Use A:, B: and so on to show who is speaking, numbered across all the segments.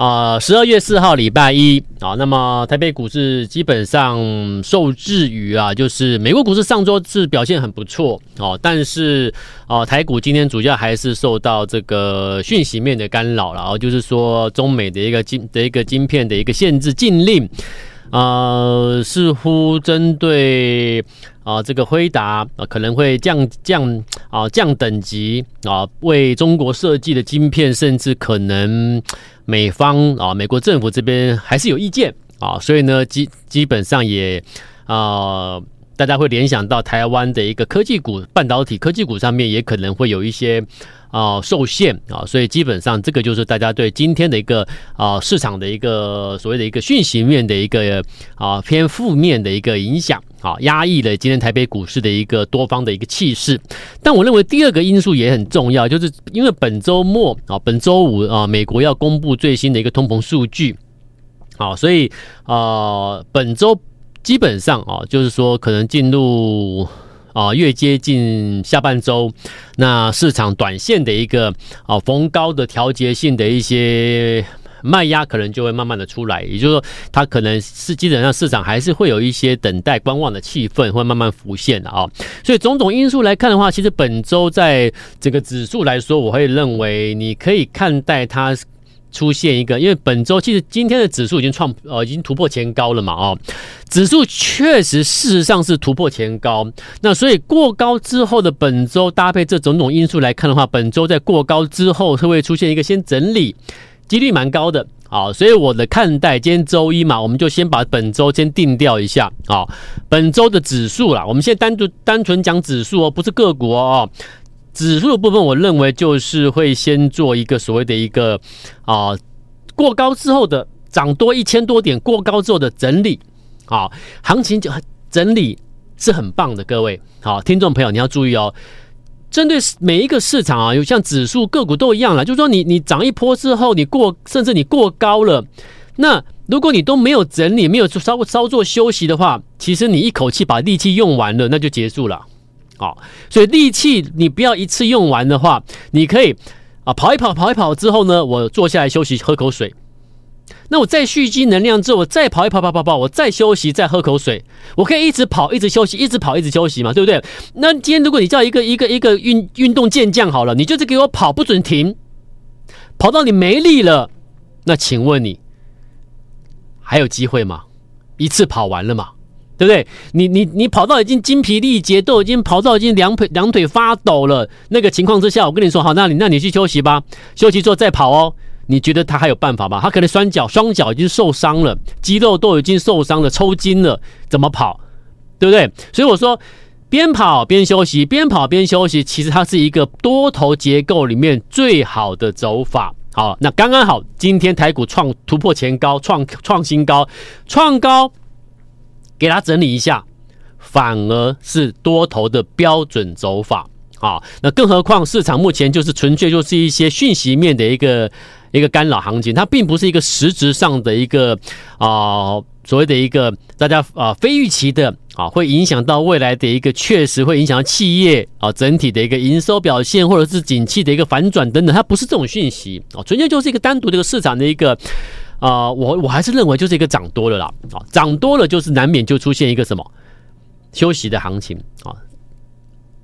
A: 啊，十二月四号礼拜一啊，那么台北股市基本上受制于啊，就是美国股市上周是表现很不错哦，但是啊，台股今天主要还是受到这个讯息面的干扰，然后就是说中美的一个晶的一个晶片的一个限制禁令。呃，似乎针对啊、这个辉达啊可能会降降啊、降等级啊、为中国设计的晶片，甚至可能美方啊、美国政府这边还是有意见啊、所以呢基基本上也啊、大家会联想到台湾的一个科技股、半导体科技股上面也可能会有一些。啊、受限啊，所以基本上这个就是大家对今天的一个啊、市场的一个所谓的一个讯息面的一个啊、偏负面的一个影响啊，压抑了今天台北股市的一个多方的一个气势。但我认为第二个因素也很重要，就是因为本周末啊，本周五啊，美国要公布最新的一个通膨数据，啊，所以啊、本周基本上啊，就是说可能进入。啊，越接近下半周，那市场短线的一个啊逢高的调节性的一些卖压，可能就会慢慢的出来。也就是说，它可能是基本上市场还是会有一些等待观望的气氛，会慢慢浮现的啊。所以种种因素来看的话，其实本周在这个指数来说，我会认为你可以看待它。出现一个，因为本周其实今天的指数已经创呃已经突破前高了嘛，哦，指数确实事实上是突破前高，那所以过高之后的本周搭配这种种因素来看的话，本周在过高之后会会出现一个先整理，几率蛮高的，好，所以我的看待今天周一嘛，我们就先把本周先定调一下，啊，本周的指数啦，我们现在单独单纯讲指数哦，不是个股哦。指数的部分，我认为就是会先做一个所谓的一个啊、过高之后的涨多一千多点，过高之后的整理，啊、行情就整理是很棒的，各位。好、听众朋友你要注意哦，针对每一个市场啊，有像指数个股都一样了，就是说你你涨一波之后，你过甚至你过高了，那如果你都没有整理，没有稍稍作休息的话，其实你一口气把力气用完了，那就结束了。好，所以力气你不要一次用完的话，你可以啊跑一跑，跑一跑之后呢，我坐下来休息，喝口水。那我再蓄积能量之后，我再跑一跑，跑跑跑，我再休息，再喝口水。我可以一直跑，一直休息，一直跑，一直休息嘛，对不对？那今天如果你叫一个一个一个运运动健将好了，你就是给我跑，不准停，跑到你没力了，那请问你还有机会吗？一次跑完了吗？对不对？你你你跑到已经精疲力竭，都已经跑到已经两腿两腿发抖了，那个情况之下，我跟你说好，那你那你去休息吧，休息之后再跑哦。你觉得他还有办法吗？他可能双脚双脚已经受伤了，肌肉都已经受伤了，抽筋了，怎么跑？对不对？所以我说，边跑边休息，边跑边休息，其实它是一个多头结构里面最好的走法。好，那刚刚好，今天台股创突破前高，创创新高，创高。给它整理一下，反而是多头的标准走法啊。那更何况市场目前就是纯粹就是一些讯息面的一个一个干扰行情，它并不是一个实质上的一个啊所谓的一个大家啊非预期的啊会影响到未来的一个确实会影响到企业啊整体的一个营收表现或者是景气的一个反转等等，它不是这种讯息啊，纯粹就是一个单独的一个市场的一个。啊、我我还是认为就是一个涨多了啦，啊，涨多了就是难免就出现一个什么休息的行情啊，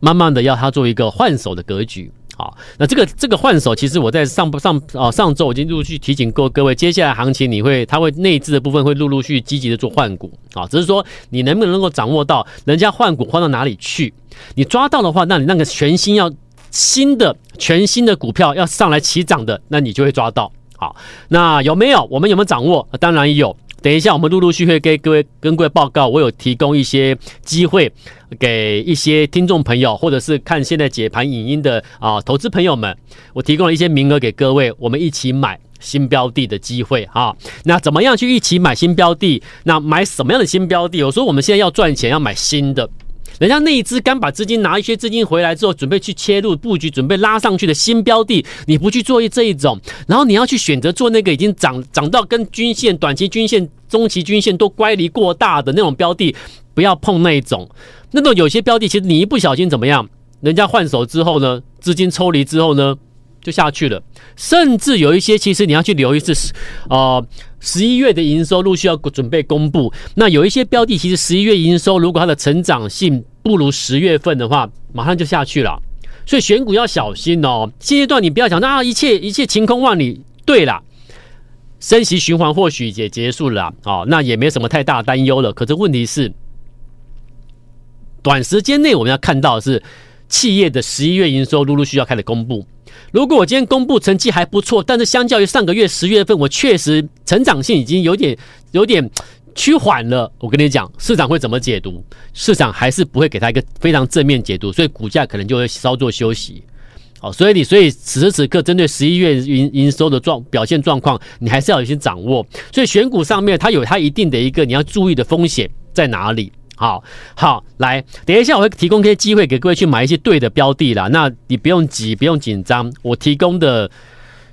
A: 慢慢的要它做一个换手的格局好，那这个这个换手，其实我在上上啊上周我已经陆续提醒过各位，接下来行情你会它会内置的部分会陆陆续续积极的做换股啊，只是说你能不能够掌握到人家换股换到哪里去，你抓到的话，那你那个全新要新的全新的股票要上来起涨的，那你就会抓到。好，那有没有？我们有没有掌握？当然有。等一下，我们陆陆续续给各位跟各位报告。我有提供一些机会给一些听众朋友，或者是看现在解盘影音的啊投资朋友们，我提供了一些名额给各位，我们一起买新标的的机会啊。那怎么样去一起买新标的？那买什么样的新标的？我说我们现在要赚钱，要买新的。人家那一只刚把资金拿一些资金回来之后，准备去切入布局，准备拉上去的新标的，你不去做这一种，然后你要去选择做那个已经涨涨到跟均线、短期均线、中期均线都乖离过大的那种标的，不要碰那一种。那种有些标的，其实你一不小心怎么样，人家换手之后呢，资金抽离之后呢，就下去了。甚至有一些，其实你要去留意是，呃。十一月的营收陆续要准备公布，那有一些标的，其实十一月营收如果它的成长性不如十月份的话，马上就下去了，所以选股要小心哦。现阶段你不要想啊，一切一切晴空万里。对了，升息循环或许也结束了哦，那也没什么太大担忧了。可是问题是，短时间内我们要看到的是企业的十一月营收陆陆续续要开始公布。如果我今天公布成绩还不错，但是相较于上个月十月份，我确实成长性已经有点有点趋缓了。我跟你讲，市场会怎么解读？市场还是不会给他一个非常正面解读，所以股价可能就会稍作休息。好，所以你所以此时此刻针对十一月营营收的状表现状况，你还是要有些掌握。所以选股上面它有它一定的一个你要注意的风险在哪里？好好来，等一下我会提供一些机会给各位去买一些对的标的啦。那你不用急，不用紧张，我提供的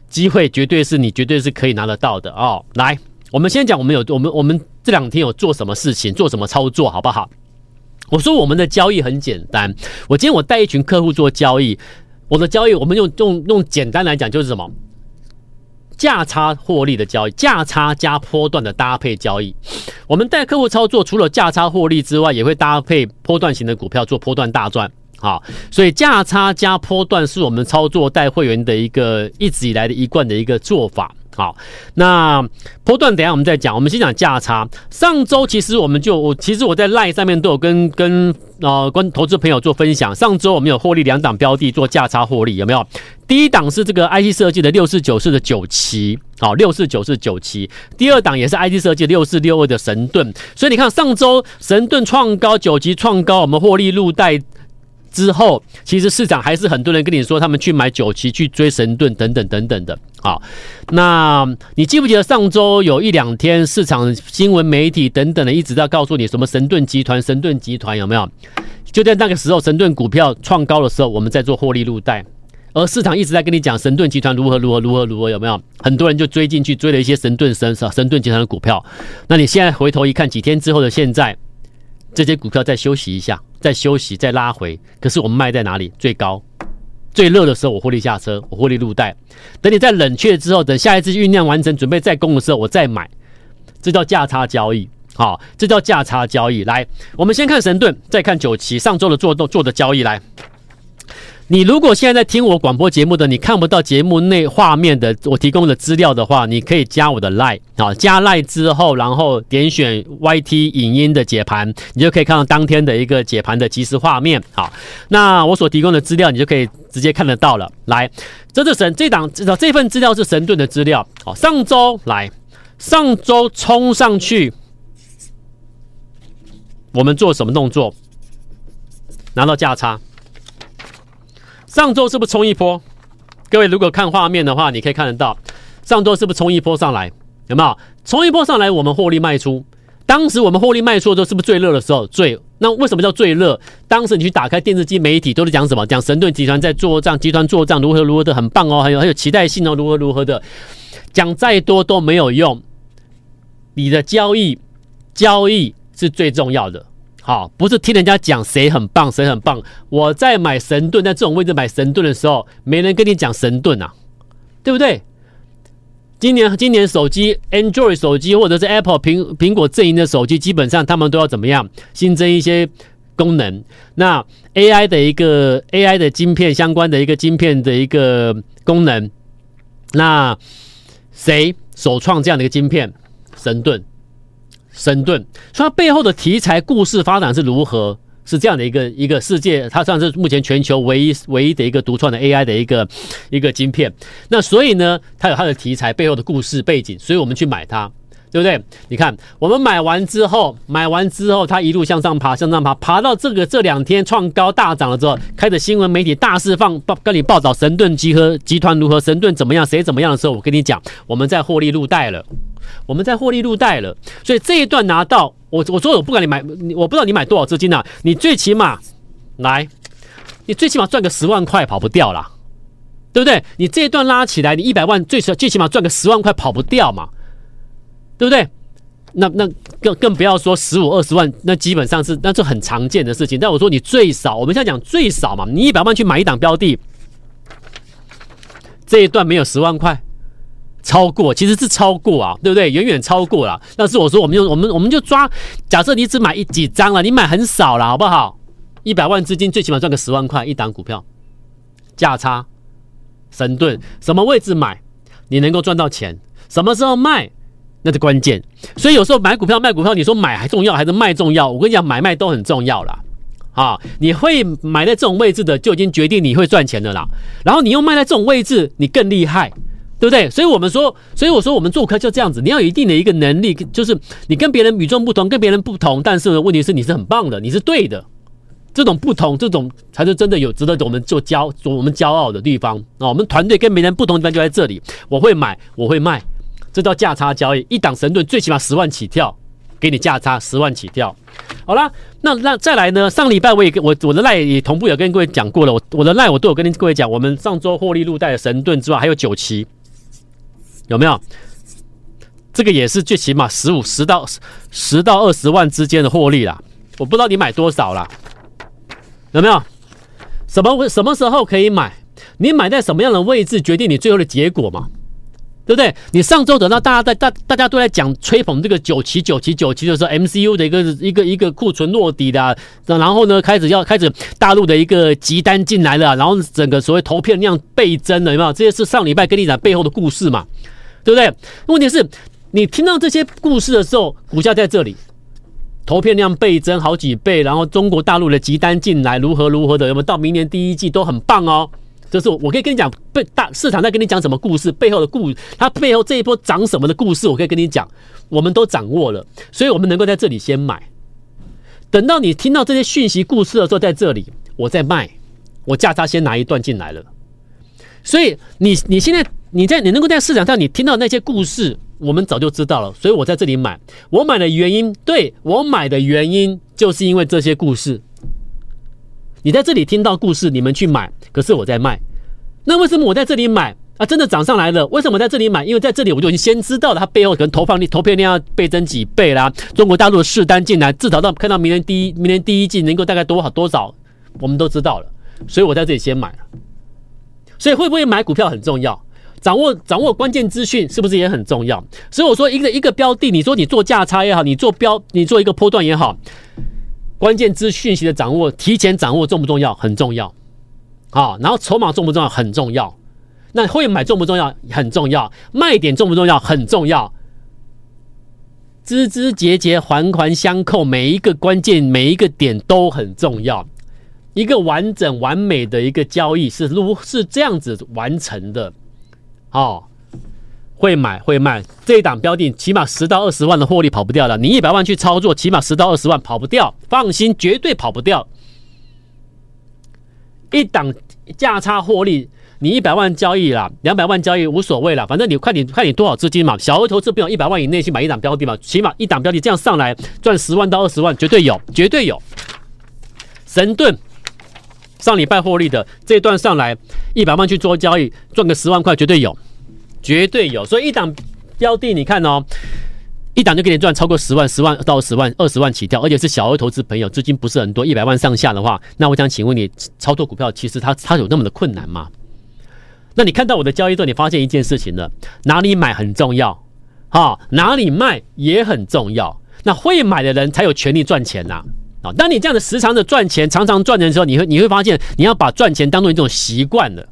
A: 机会绝对是你绝对是可以拿得到的哦。来，我们先讲我们有我们我们这两天有做什么事情，做什么操作，好不好？我说我们的交易很简单，我今天我带一群客户做交易，我的交易我们用用用简单来讲就是什么？价差获利的交易，价差加波段的搭配交易。我们带客户操作，除了价差获利之外，也会搭配波段型的股票做波段大赚。啊，所以价差加波段是我们操作带会员的一个一直以来的一贯的一个做法。好，那波段等下我们再讲，我们先讲价差。上周其实我们就我其实我在 LINE 上面都有跟跟呃跟投资朋友做分享。上周我们有获利两档标的做价差获利，有没有？第一档是这个 IC 设计的六四九四的九七，好，六四九四九七。第二档也是 IC 设计六四六二的神盾。所以你看上周神盾创高，九级创高，我们获利入袋。之后，其实市场还是很多人跟你说，他们去买九旗、去追神盾等等等等的。好，那你记不记得上周有一两天市场新闻媒体等等的一直在告诉你什么神盾集团、神盾集团有没有？就在那个时候，神盾股票创高的时候，我们在做获利入袋，而市场一直在跟你讲神盾集团如何如何如何如何有没有？很多人就追进去追了一些神盾神神盾集团的股票。那你现在回头一看，几天之后的现在，这些股票再休息一下。再休息，再拉回，可是我们卖在哪里？最高、最热的时候，我获利下车，我获利入袋。等你在冷却之后，等下一次酝酿完成，准备再攻的时候，我再买。这叫价差交易，好，这叫价差交易。来，我们先看神盾，再看九旗，上周的做做的交易来。你如果现在在听我广播节目的，你看不到节目内画面的我提供的资料的话，你可以加我的 Line 啊，加 Line 之后，然后点选 YT 影音的解盘，你就可以看到当天的一个解盘的即时画面。好，那我所提供的资料，你就可以直接看得到了。来，这是神这档这这份资料是神盾的资料。好，上周来，上周冲上去，我们做什么动作？拿到价差。上周是不是冲一波？各位如果看画面的话，你可以看得到，上周是不是冲一波上来？有没有？冲一波上来，我们获利卖出。当时我们获利卖出的时候，是不是最热的时候？最那为什么叫最热？当时你去打开电视机媒体都是讲什么？讲神盾集团在做账，集团做账如何如何的很棒哦，很有很有期待性哦，如何如何的。讲再多都没有用，你的交易交易是最重要的。好，不是听人家讲谁很棒，谁很棒。我在买神盾，在这种位置买神盾的时候，没人跟你讲神盾啊，对不对？今年今年手机，Android 手机或者是 Apple 苹苹果阵营的手机，基本上他们都要怎么样新增一些功能。那 AI 的一个 AI 的晶片相关的一个晶片的一个功能，那谁首创这样的一个晶片？神盾。神盾，所以它背后的题材故事发展是如何？是这样的一个一个世界，它算是目前全球唯一唯一的一个独创的 AI 的一个一个晶片。那所以呢，它有它的题材背后的故事背景，所以我们去买它，对不对？你看，我们买完之后，买完之后，它一路向上爬，向上爬，爬到这个这两天创高大涨了之后，开着新闻媒体大肆放报跟你报道神盾集合集团如何，神盾怎么样，谁怎么样的时候，我跟你讲，我们在获利入袋了。我们在获利入袋了，所以这一段拿到我我说我不管你买，我不知道你买多少资金呐、啊，你最起码来，你最起码赚个十万块跑不掉啦，对不对？你这一段拉起来，你一百万最少最起码赚个十万块跑不掉嘛，对不对？那那更更不要说十五二十万，那基本上是那是很常见的事情。但我说你最少，我们现在讲最少嘛，你一百万去买一档标的，这一段没有十万块，超过其实是超过啊，对不对？远远超过了。但是我说我们就我们我们就抓，假设你只买一几张了，你买很少了，好不好？一百万资金最起码赚个十万块一档股票，价差，神盾什么位置买，你能够赚到钱？什么时候卖？那是关键，所以有时候买股票卖股票，你说买还重要还是卖重要？我跟你讲，买卖都很重要啦。啊！你会买在这种位置的，就已经决定你会赚钱的啦。然后你又卖在这种位置，你更厉害，对不对？所以我们说，所以我说我们做客就这样子，你要有一定的一个能力，就是你跟别人与众不同，跟别人不同，但是呢问题是你是很棒的，你是对的。这种不同，这种才是真的有值得我们做骄做我们骄傲的地方啊！我们团队跟别人不同的地方就在这里，我会买，我会卖。这叫价差交易，一档神盾最起码十万起跳，给你价差十万起跳。好啦，那那再来呢？上礼拜我也跟我我的赖也同步有跟各位讲过了，我我的赖我都有跟各位讲，我们上周获利入袋的神盾之外，还有九期，有没有？这个也是最起码十五十到十到二十万之间的获利啦。我不知道你买多少啦，有没有？什么什么时候可以买？你买在什么样的位置，决定你最后的结果嘛？对不对？你上周等到大家在大大家都在讲吹捧这个九期九期九期的时候，MCU 的一个一个一个库存落底的、啊，然后呢开始要开始大陆的一个急单进来了，然后整个所谓投片量倍增了，有没有？这些是上礼拜跟你讲背后的故事嘛？对不对？问题是，你听到这些故事的时候，股价在这里，投片量倍增好几倍，然后中国大陆的急单进来如何如何的，有没有？到明年第一季都很棒哦。就是我可以跟你讲，背大市场在跟你讲什么故事，背后的故，它背后这一波涨什么的故事，我可以跟你讲，我们都掌握了，所以我们能够在这里先买。等到你听到这些讯息故事的时候，在这里我再卖，我价差先拿一段进来了。所以你你现在你在你能够在市场上你听到那些故事，我们早就知道了，所以我在这里买。我买的原因，对，我买的原因就是因为这些故事。你在这里听到故事，你们去买，可是我在卖。那为什么我在这里买啊？真的涨上来了，为什么在这里买？因为在这里我就已经先知道了，它背后可能投放力、投片量要倍增几倍啦。中国大陆的试单进来，至少到看到明年第一、明年第一季能够大概多少多少，我们都知道了。所以我在这里先买了。所以会不会买股票很重要，掌握掌握关键资讯是不是也很重要？所以我说一个一个标的，你说你做价差也好，你做标，你做一个波段也好。关键资讯息的掌握，提前掌握重不重要？很重要，好，然后筹码重不重要？很重要。那会买重不重要？很重要。卖点重不重要？很重要。枝枝节节，环环相扣，每一个关键，每一个点都很重要。一个完整完美的一个交易是如是这样子完成的，好。会买会卖这一档标的，起码十到二十万的获利跑不掉了。你一百万去操作，起码十到二十万跑不掉，放心，绝对跑不掉。一档价差获利，你一百万交易啦，两百万交易无所谓了，反正你看你看你多少资金嘛。小额投资不用一百万以内去买一档标的嘛，起码一档标的这样上来赚十万到二十万，绝对有，绝对有。神盾上礼拜获利的这一段上来一百万去做交易，赚个十万块，绝对有。绝对有，所以一档标的，你看哦，一档就给你赚超过十万、十万到十万、二十万起跳，而且是小额投资朋友，资金不是很多，一百万上下的话，那我想请问你，操作股票其实它它有那么的困难吗？那你看到我的交易之后，你发现一件事情了，哪里买很重要，哈，哪里卖也很重要。那会买的人才有权利赚钱呐，啊，当你这样的时常的赚钱，常常赚钱的时候，你会你会发现，你要把赚钱当做一种习惯了。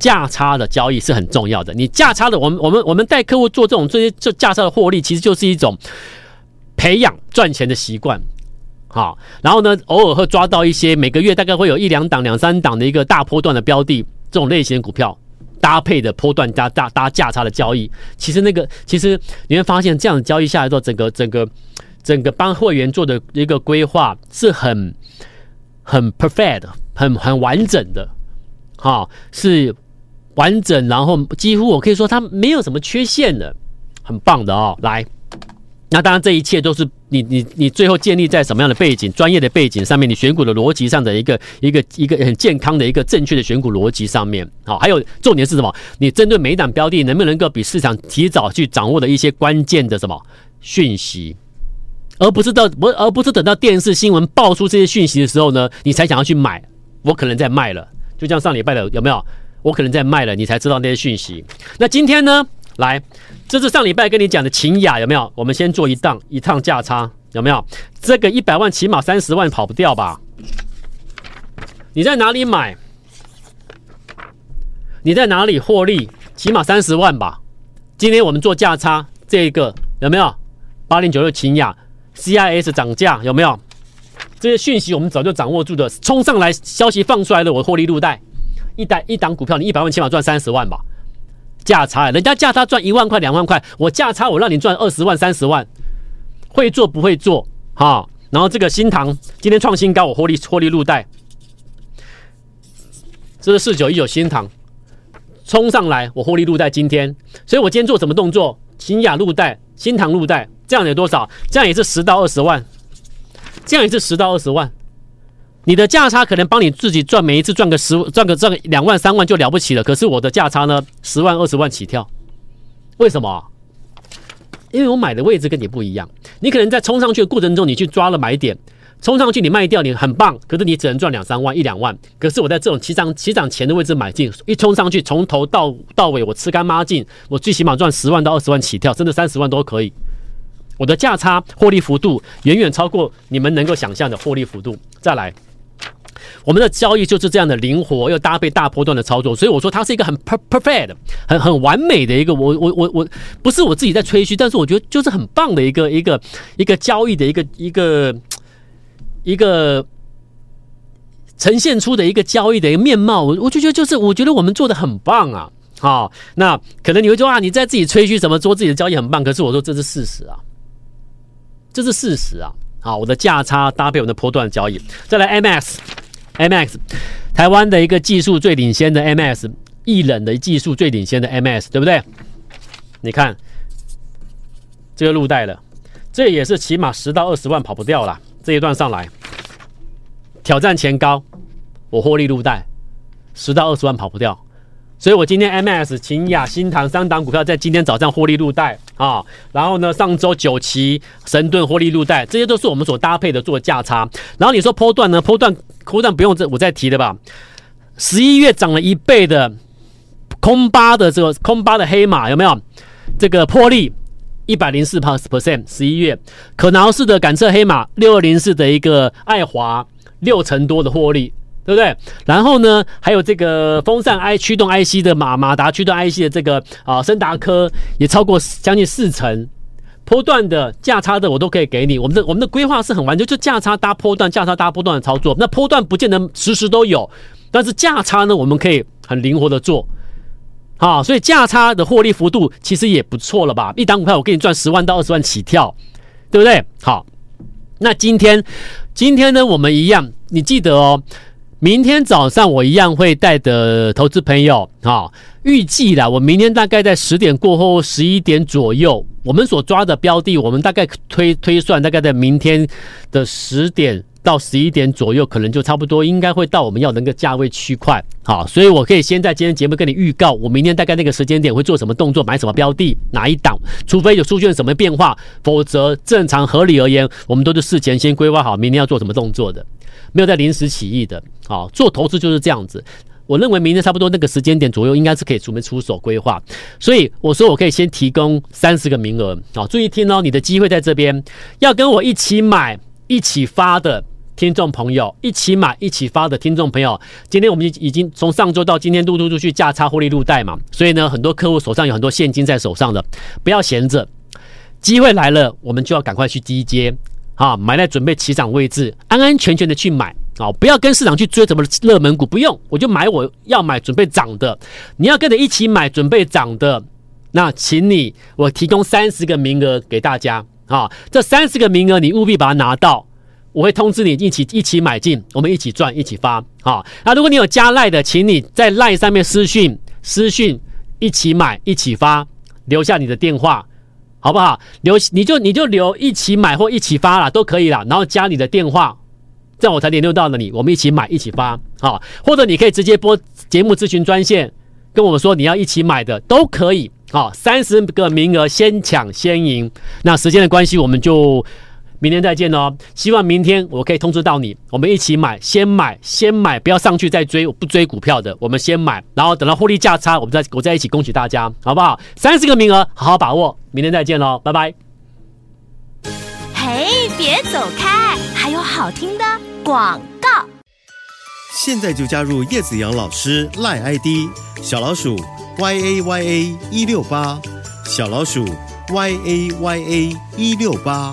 A: 价差的交易是很重要的。你价差的，我们我们我们带客户做这种这些这价差的获利，其实就是一种培养赚钱的习惯。好，然后呢，偶尔会抓到一些每个月大概会有一两档、两三档的一个大波段的标的，这种类型的股票搭配的波段加大搭价差的交易，其实那个其实你会发现，这样交易下来之后，整个整个整个帮会员做的一个规划是很很 perfect、很很完整的。好，是完整，然后几乎我可以说它没有什么缺陷的。很棒的哦。来，那当然这一切都是你你你最后建立在什么样的背景、专业的背景上面，你选股的逻辑上的一个一个一个很健康的一个正确的选股逻辑上面。好，还有重点是什么？你针对每一档标的，能不能够比市场提早去掌握的一些关键的什么讯息？而不是到不，而不是等到电视新闻爆出这些讯息的时候呢，你才想要去买。我可能在卖了，就像上礼拜的有没有？我可能在卖了，你才知道那些讯息。那今天呢？来，这是上礼拜跟你讲的秦雅有没有？我们先做一档一趟价差有没有？这个一百万起码三十万跑不掉吧？你在哪里买？你在哪里获利？起码三十万吧？今天我们做价差，这个有没有？八零九六秦雅。CIS 涨价有没有？这些讯息我们早就掌握住的，冲上来消息放出来了，我获利入袋，一单一档股票你一百万起码赚三十万吧？价差，人家价差赚一万块两万块，我价差我让你赚二十万三十万，会做不会做？哈，然后这个新塘今天创新高，我获利获利入袋，这是四九一九新塘冲上来，我获利入袋今天，所以我今天做什么动作？新雅入袋，新塘入袋。这样有多少？这样也是十到二十万，这样也是十到二十万。你的价差可能帮你自己赚，每一次赚个十赚个赚个两万三万就了不起了。可是我的价差呢，十万二十万起跳。为什么？因为我买的位置跟你不一样。你可能在冲上去的过程中，你去抓了买点，冲上去你卖掉，你很棒。可是你只能赚两三万一两万。可是我在这种起涨起涨前的位置买进，一冲上去，从头到到尾我吃干抹净，我最起码赚十万到二十万起跳，甚至三十万都可以。我的价差获利幅度远远超过你们能够想象的获利幅度。再来，我们的交易就是这样的灵活，又搭配大波段的操作，所以我说它是一个很 perfect、很很完美的一个。我我我我不是我自己在吹嘘，但是我觉得就是很棒的一个一个一个交易的一个一个一个呈现出的一个交易的一个面貌。我我就觉得就是我觉得我们做的很棒啊！好，那可能你会说啊，你在自己吹嘘什么，做自己的交易很棒，可是我说这是事实啊。这是事实啊！好，我的价差搭配我的波段交易，再来 MS MX，台湾的一个技术最领先的 MX，易冷的技术最领先的 M S，对不对？你看这个路带了，这也是起码十到二十万跑不掉了。这一段上来挑战前高，我获利路带，十到二十万跑不掉。所以我今天 M S 秦雅、新唐三档股票在今天早上获利入袋啊，然后呢，上周九旗、神盾获利入袋，这些都是我们所搭配的做价差。然后你说波段呢？波段波段不用这我再提的吧？十一月涨了一倍的空巴的这个空巴的黑马有没有？这个波力一百零四 percent，十一月可挠式的感测黑马六二零四的一个爱华六成多的获利。对不对？然后呢，还有这个风扇 I 驱动 IC 的马马达驱动 IC 的这个啊，升达科也超过将近四成，波段的价差的我都可以给你。我们的我们的规划是很完整，就价差搭波段，价差搭波段的操作。那波段不见得时时都有，但是价差呢，我们可以很灵活的做。好，所以价差的获利幅度其实也不错了吧？一档股票我给你赚十万到二十万起跳，对不对？好，那今天今天呢，我们一样，你记得哦。明天早上我一样会带的投资朋友啊，预计啦，我明天大概在十点过后十一点左右，我们所抓的标的，我们大概推推算，大概在明天的十点到十一点左右，可能就差不多应该会到我们要的那个价位区块。好，所以我可以先在今天节目跟你预告，我明天大概那个时间点会做什么动作，买什么标的，哪一档，除非有出现什么变化，否则正常合理而言，我们都是事前先规划好明天要做什么动作的。没有在临时起意的，好，做投资就是这样子。我认为明天差不多那个时间点左右，应该是可以准备出手规划。所以我说我可以先提供三十个名额，好，注意听哦，你的机会在这边，要跟我一起买、一起发的听众朋友，一起买、一起发的听众朋友，今天我们已已经从上周到今天陆陆续续价差获利入袋嘛，所以呢，很多客户手上有很多现金在手上的，不要闲着，机会来了，我们就要赶快去低接。啊，买在准备起涨位置，安安全全的去买啊！不要跟市场去追什么热门股，不用，我就买我要买准备涨的。你要跟着一起买准备涨的，那请你我提供三十个名额给大家啊！这三十个名额你务必把它拿到，我会通知你一起一起买进，我们一起赚一起发啊！那如果你有加赖的，请你在赖上面私讯私讯一起买一起发，留下你的电话。好不好？留你就你就留一起买或一起发了，都可以啦。然后加你的电话，这样我才联络到了你，我们一起买一起发，好，或者你可以直接拨节目咨询专线，跟我们说你要一起买的都可以，好，三十个名额先抢先赢。那时间的关系，我们就。明天再见哦！希望明天我可以通知到你，我们一起买，先买先买，不要上去再追，我不追股票的，我们先买，然后等到获利价差，我们再我再一起恭喜大家，好不好？三十个名额，好好把握，明天再见喽，拜拜。
B: 嘿，别走开，还有好听的广告。
C: 现在就加入叶子阳老师赖 ID 小老鼠 y a y a 一六八小老鼠 y a y a 一六八。